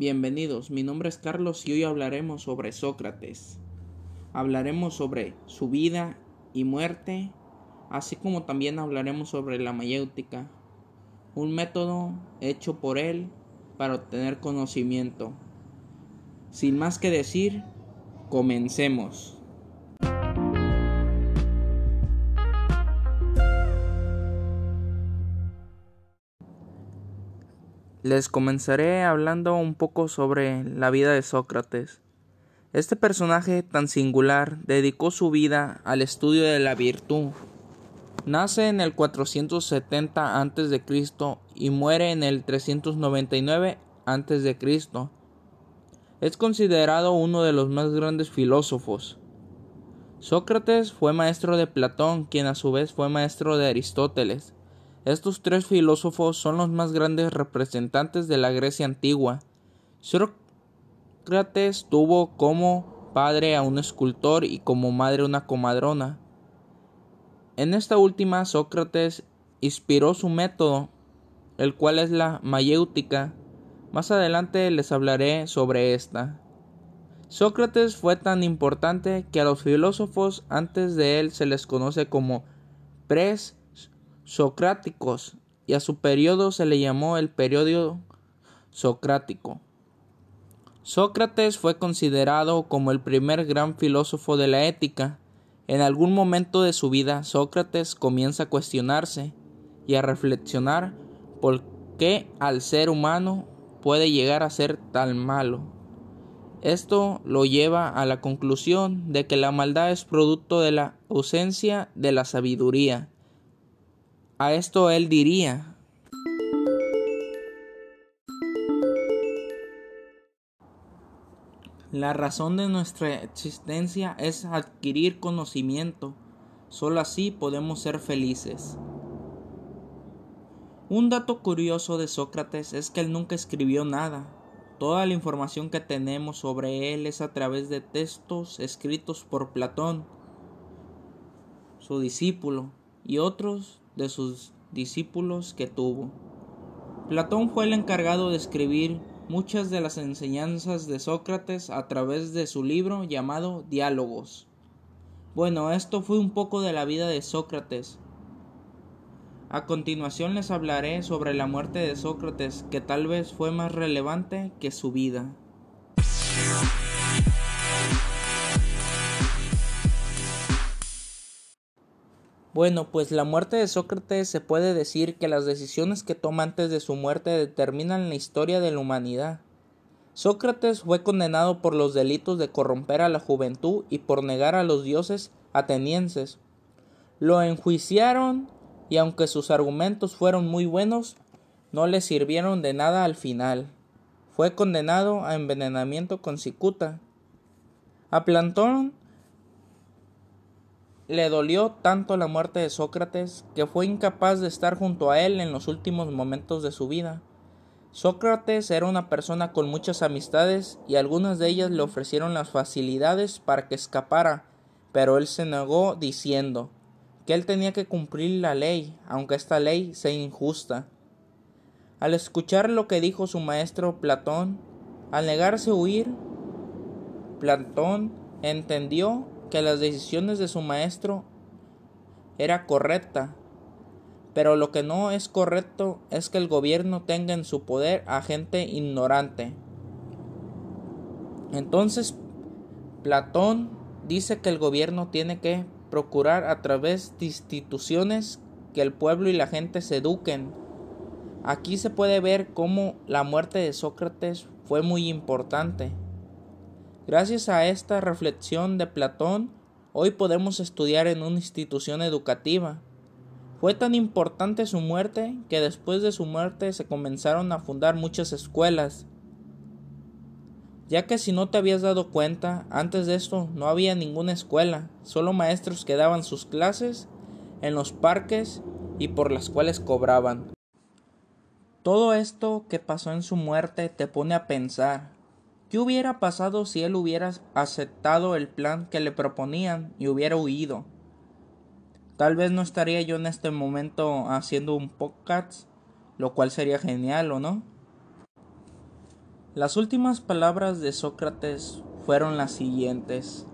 Bienvenidos, mi nombre es Carlos y hoy hablaremos sobre Sócrates. Hablaremos sobre su vida y muerte, así como también hablaremos sobre la mayéutica, un método hecho por él para obtener conocimiento. Sin más que decir, comencemos. Les comenzaré hablando un poco sobre la vida de Sócrates. Este personaje tan singular dedicó su vida al estudio de la virtud. Nace en el 470 a.C. y muere en el 399 a.C. Es considerado uno de los más grandes filósofos. Sócrates fue maestro de Platón, quien a su vez fue maestro de Aristóteles. Estos tres filósofos son los más grandes representantes de la Grecia antigua. Sócrates tuvo como padre a un escultor y como madre una comadrona. En esta última Sócrates inspiró su método, el cual es la mayéutica. Más adelante les hablaré sobre esta. Sócrates fue tan importante que a los filósofos antes de él se les conoce como pres socráticos y a su periodo se le llamó el periodo socrático. Sócrates fue considerado como el primer gran filósofo de la ética. En algún momento de su vida Sócrates comienza a cuestionarse y a reflexionar por qué al ser humano puede llegar a ser tan malo. Esto lo lleva a la conclusión de que la maldad es producto de la ausencia de la sabiduría a esto él diría, La razón de nuestra existencia es adquirir conocimiento. Solo así podemos ser felices. Un dato curioso de Sócrates es que él nunca escribió nada. Toda la información que tenemos sobre él es a través de textos escritos por Platón, su discípulo, y otros de sus discípulos que tuvo. Platón fue el encargado de escribir muchas de las enseñanzas de Sócrates a través de su libro llamado Diálogos. Bueno, esto fue un poco de la vida de Sócrates. A continuación les hablaré sobre la muerte de Sócrates, que tal vez fue más relevante que su vida. Bueno, pues la muerte de Sócrates se puede decir que las decisiones que toma antes de su muerte determinan la historia de la humanidad. Sócrates fue condenado por los delitos de corromper a la juventud y por negar a los dioses atenienses. Lo enjuiciaron y aunque sus argumentos fueron muy buenos, no le sirvieron de nada al final. Fue condenado a envenenamiento con cicuta. A Plantón le dolió tanto la muerte de Sócrates que fue incapaz de estar junto a él en los últimos momentos de su vida. Sócrates era una persona con muchas amistades y algunas de ellas le ofrecieron las facilidades para que escapara, pero él se negó diciendo que él tenía que cumplir la ley, aunque esta ley sea injusta. Al escuchar lo que dijo su maestro Platón, al negarse a huir, Platón entendió que las decisiones de su maestro era correcta, pero lo que no es correcto es que el gobierno tenga en su poder a gente ignorante. Entonces, Platón dice que el gobierno tiene que procurar a través de instituciones que el pueblo y la gente se eduquen. Aquí se puede ver cómo la muerte de Sócrates fue muy importante. Gracias a esta reflexión de Platón, hoy podemos estudiar en una institución educativa. Fue tan importante su muerte que después de su muerte se comenzaron a fundar muchas escuelas. Ya que si no te habías dado cuenta, antes de esto no había ninguna escuela, solo maestros que daban sus clases en los parques y por las cuales cobraban. Todo esto que pasó en su muerte te pone a pensar, ¿Qué hubiera pasado si él hubiera aceptado el plan que le proponían y hubiera huido? Tal vez no estaría yo en este momento haciendo un podcast, lo cual sería genial, ¿o no? Las últimas palabras de Sócrates fueron las siguientes.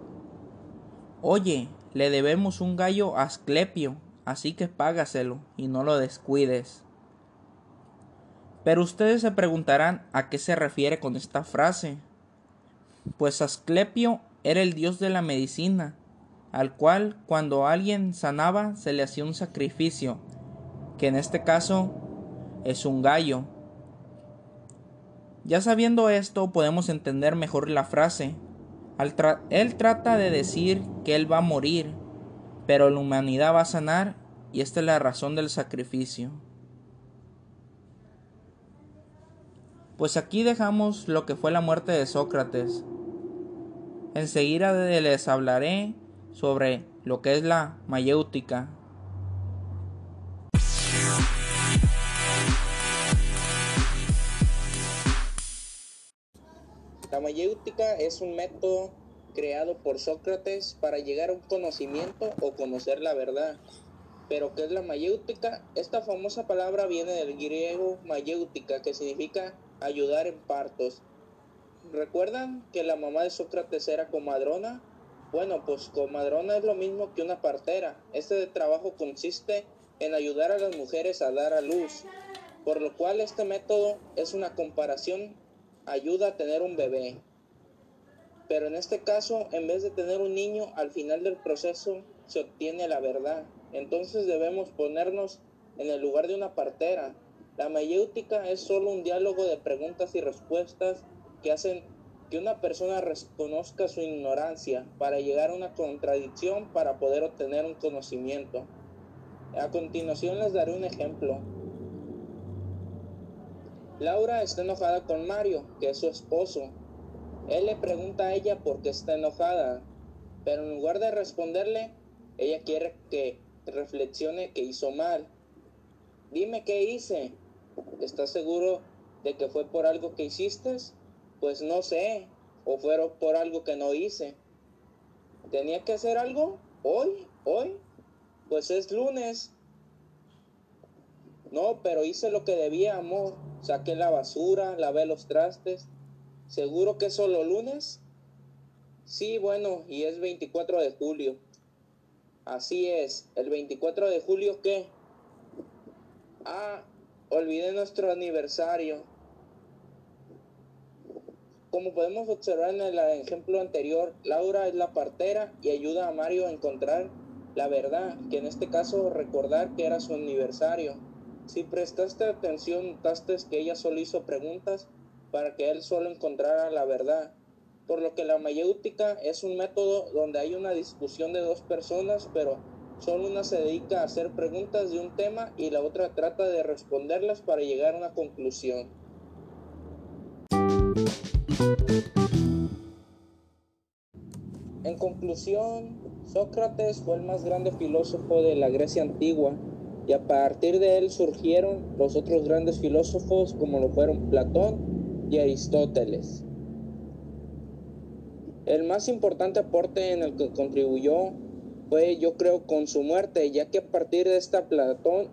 Oye, le debemos un gallo a Asclepio, así que págaselo y no lo descuides. Pero ustedes se preguntarán a qué se refiere con esta frase. Pues Asclepio era el dios de la medicina, al cual cuando alguien sanaba se le hacía un sacrificio, que en este caso es un gallo. Ya sabiendo esto podemos entender mejor la frase. él trata de decir que él va a morir, pero la humanidad va a sanar y esta es la razón del sacrificio. Pues aquí dejamos lo que fue la muerte de Sócrates. Enseguida les hablaré sobre lo que es la mayéutica. La mayéutica es un método creado por Sócrates para llegar a un conocimiento o conocer la verdad. Pero ¿qué es la mayéutica? Esta famosa palabra viene del griego mayéutica, que significa ayudar en partos. ¿Recuerdan que la mamá de Sócrates era comadrona? Bueno, pues comadrona es lo mismo que una partera. Este trabajo consiste en ayudar a las mujeres a dar a luz, por lo cual este método es una comparación, ayuda a tener un bebé. Pero en este caso, en vez de tener un niño, al final del proceso se obtiene la verdad. Entonces debemos ponernos en el lugar de una partera. La mayéutica es solo un diálogo de preguntas y respuestas que hacen que una persona reconozca su ignorancia para llegar a una contradicción para poder obtener un conocimiento. A continuación les daré un ejemplo. Laura está enojada con Mario, que es su esposo. Él le pregunta a ella por qué está enojada, pero en lugar de responderle, ella quiere que reflexione que hizo mal. Dime qué hice. ¿Estás seguro de que fue por algo que hiciste? Pues no sé, o fueron por algo que no hice. ¿Tenía que hacer algo? ¿Hoy? ¿Hoy? Pues es lunes. No, pero hice lo que debía, amor. Saqué la basura, lavé los trastes. ¿Seguro que es solo lunes? Sí, bueno, y es 24 de julio. Así es, el 24 de julio, ¿qué? Ah, olvidé nuestro aniversario. Como podemos observar en el ejemplo anterior, Laura es la partera y ayuda a Mario a encontrar la verdad, que en este caso recordar que era su aniversario. Si prestaste atención, notaste que ella solo hizo preguntas para que él solo encontrara la verdad. Por lo que la mayéutica es un método donde hay una discusión de dos personas, pero solo una se dedica a hacer preguntas de un tema y la otra trata de responderlas para llegar a una conclusión. En conclusión, Sócrates fue el más grande filósofo de la Grecia antigua y a partir de él surgieron los otros grandes filósofos como lo fueron Platón y Aristóteles. El más importante aporte en el que contribuyó fue, yo creo, con su muerte, ya que a partir de esta Platón,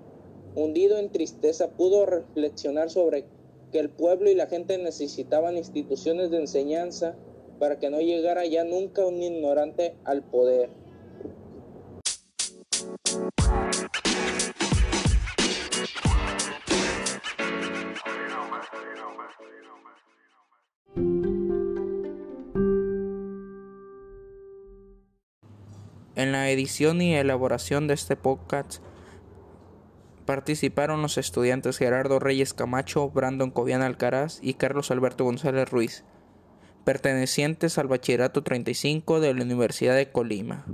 hundido en tristeza, pudo reflexionar sobre que el pueblo y la gente necesitaban instituciones de enseñanza para que no llegara ya nunca un ignorante al poder. En la edición y elaboración de este podcast participaron los estudiantes Gerardo Reyes Camacho, Brandon Cobian Alcaraz y Carlos Alberto González Ruiz, pertenecientes al Bachillerato 35 de la Universidad de Colima.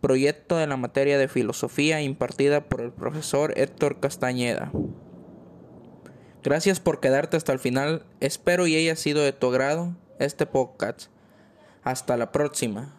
Proyecto de la materia de filosofía impartida por el profesor Héctor Castañeda. Gracias por quedarte hasta el final. Espero y haya sido de tu agrado este podcast. Hasta la próxima.